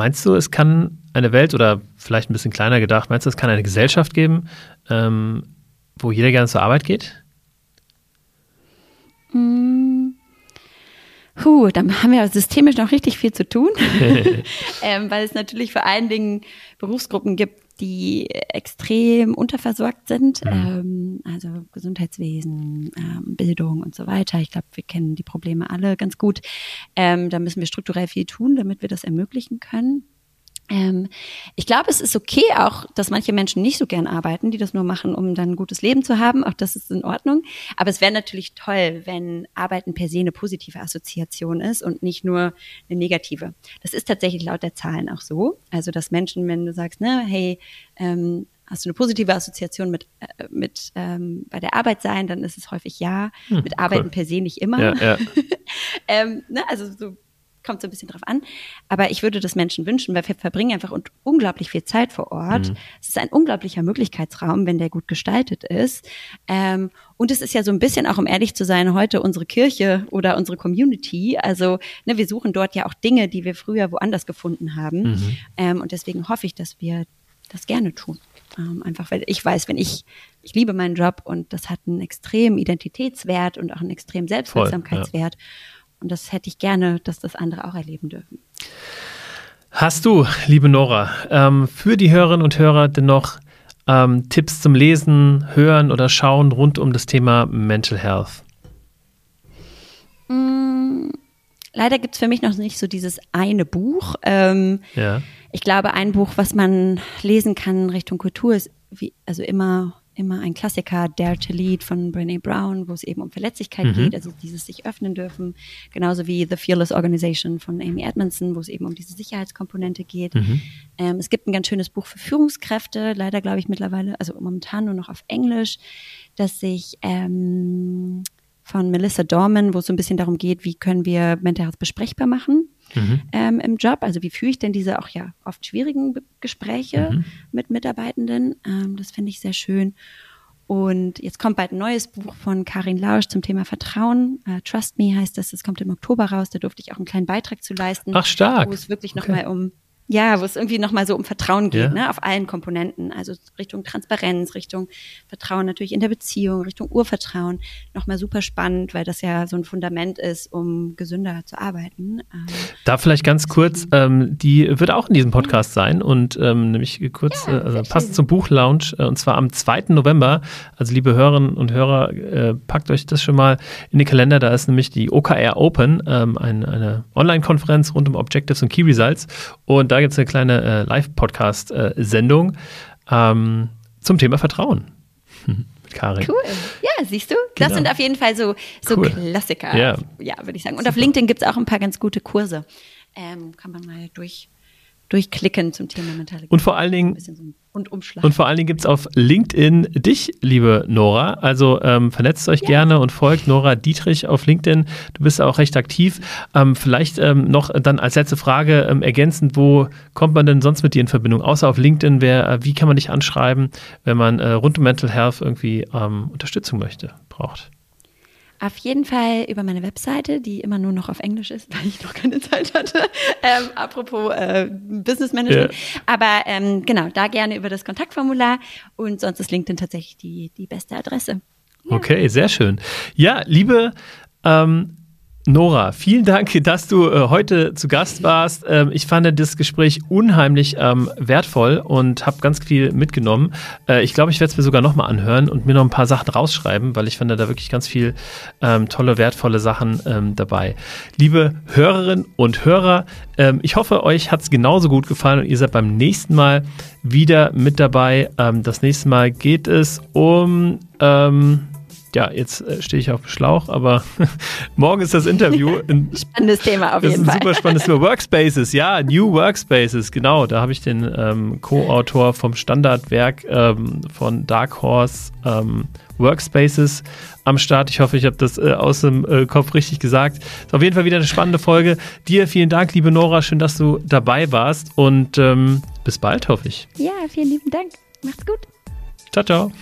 Meinst du, es kann eine Welt oder vielleicht ein bisschen kleiner gedacht, meinst du, es kann eine Gesellschaft geben, ähm, wo jeder gerne zur Arbeit geht? Mm. Puh, dann haben wir systemisch noch richtig viel zu tun, ähm, weil es natürlich vor allen Dingen Berufsgruppen gibt, die extrem unterversorgt sind, mhm. ähm, also Gesundheitswesen, ähm, Bildung und so weiter. Ich glaube, wir kennen die Probleme alle ganz gut. Ähm, da müssen wir strukturell viel tun, damit wir das ermöglichen können. Ähm, ich glaube, es ist okay auch, dass manche Menschen nicht so gern arbeiten, die das nur machen, um dann ein gutes Leben zu haben. Auch das ist in Ordnung. Aber es wäre natürlich toll, wenn Arbeiten per se eine positive Assoziation ist und nicht nur eine negative. Das ist tatsächlich laut der Zahlen auch so. Also, dass Menschen, wenn du sagst, ne, hey, ähm, hast du eine positive Assoziation mit, äh, mit ähm, bei der Arbeit sein, dann ist es häufig ja. Hm, mit Arbeiten cool. per se nicht immer. Ja, ja. ähm, ne, also so kommt so ein bisschen drauf an. Aber ich würde das Menschen wünschen, weil wir verbringen einfach unglaublich viel Zeit vor Ort. Mhm. Es ist ein unglaublicher Möglichkeitsraum, wenn der gut gestaltet ist. Ähm, und es ist ja so ein bisschen auch, um ehrlich zu sein, heute unsere Kirche oder unsere Community. Also ne, wir suchen dort ja auch Dinge, die wir früher woanders gefunden haben. Mhm. Ähm, und deswegen hoffe ich, dass wir das gerne tun. Ähm, einfach weil ich weiß, wenn ich, ich liebe meinen Job und das hat einen extremen Identitätswert und auch einen extremen Selbstwirksamkeitswert. Voll, ja. Und das hätte ich gerne, dass das andere auch erleben dürfen. Hast du, liebe Nora, ähm, für die Hörerinnen und Hörer dennoch ähm, Tipps zum Lesen, Hören oder Schauen rund um das Thema Mental Health? Mm, leider gibt es für mich noch nicht so dieses eine Buch. Ähm, ja. Ich glaube, ein Buch, was man lesen kann Richtung Kultur, ist wie, also immer immer ein Klassiker, Dare to Lead von Brene Brown, wo es eben um Verletzlichkeit mhm. geht, also dieses sich öffnen dürfen. Genauso wie The Fearless Organization von Amy Edmondson, wo es eben um diese Sicherheitskomponente geht. Mhm. Ähm, es gibt ein ganz schönes Buch für Führungskräfte, leider glaube ich mittlerweile, also momentan nur noch auf Englisch, das sich ähm, von Melissa Dorman, wo es so ein bisschen darum geht, wie können wir Mental Health besprechbar machen mhm. ähm, im Job. Also wie führe ich denn diese auch ja oft schwierigen Gespräche mhm. mit Mitarbeitenden? Ähm, das finde ich sehr schön. Und jetzt kommt bald ein neues Buch von Karin Lausch zum Thema Vertrauen. Uh, Trust Me heißt das. Das kommt im Oktober raus. Da durfte ich auch einen kleinen Beitrag zu leisten. Ach, stark. Wo es wirklich okay. nochmal um ja, wo es irgendwie nochmal so um Vertrauen geht, ja. ne, auf allen Komponenten. Also Richtung Transparenz, Richtung Vertrauen natürlich in der Beziehung, Richtung Urvertrauen. Nochmal super spannend, weil das ja so ein Fundament ist, um gesünder zu arbeiten. Ähm, da vielleicht ganz kurz, ähm, die wird auch in diesem Podcast sein und ähm, nämlich kurz, ja, äh, also passt zum Buchlaunch äh, und zwar am 2. November. Also liebe Hörerinnen und Hörer, äh, packt euch das schon mal in den Kalender. Da ist nämlich die OKR Open, ähm, ein, eine Online-Konferenz rund um Objectives und Key Results. Und da gibt es eine kleine äh, Live-Podcast-Sendung ähm, zum Thema Vertrauen. Mit Karin. Cool. Ja, siehst du? Genau. Das sind auf jeden Fall so, so cool. Klassiker, ja, ja würde ich sagen. Und Super. auf LinkedIn gibt es auch ein paar ganz gute Kurse. Ähm, kann man mal durch durchklicken zum Thema mentale Und vor allen Dingen so und. Und vor allen Dingen gibt es auf LinkedIn dich, liebe Nora. Also ähm, vernetzt euch ja. gerne und folgt Nora Dietrich auf LinkedIn. Du bist auch recht aktiv. Ähm, vielleicht ähm, noch dann als letzte Frage ähm, ergänzend, wo kommt man denn sonst mit dir in Verbindung? Außer auf LinkedIn, wer, äh, wie kann man dich anschreiben, wenn man äh, rund um Mental Health irgendwie ähm, Unterstützung möchte, braucht? Auf jeden Fall über meine Webseite, die immer nur noch auf Englisch ist, weil ich noch keine Zeit hatte. Ähm, apropos äh, Business Management. Ja. Aber ähm, genau, da gerne über das Kontaktformular und sonst ist LinkedIn tatsächlich die, die beste Adresse. Ja. Okay, sehr schön. Ja, liebe ähm, Nora, vielen Dank, dass du äh, heute zu Gast warst. Ähm, ich fand das Gespräch unheimlich ähm, wertvoll und habe ganz viel mitgenommen. Äh, ich glaube, ich werde es mir sogar nochmal anhören und mir noch ein paar Sachen rausschreiben, weil ich fand da wirklich ganz viel ähm, tolle, wertvolle Sachen ähm, dabei. Liebe Hörerinnen und Hörer, ähm, ich hoffe, euch hat es genauso gut gefallen und ihr seid beim nächsten Mal wieder mit dabei. Ähm, das nächste Mal geht es um ja, jetzt äh, stehe ich auf dem Schlauch, aber morgen ist das Interview. Ein, spannendes Thema auf jeden Fall. Das ist ein super spannendes Thema. Workspaces, ja, New Workspaces, genau. Da habe ich den ähm, Co-Autor vom Standardwerk ähm, von Dark Horse ähm, Workspaces am Start. Ich hoffe, ich habe das äh, aus dem äh, Kopf richtig gesagt. Ist auf jeden Fall wieder eine spannende Folge. Dir vielen Dank, liebe Nora. Schön, dass du dabei warst und ähm, bis bald, hoffe ich. Ja, vielen lieben Dank. Macht's gut. Ciao, ciao.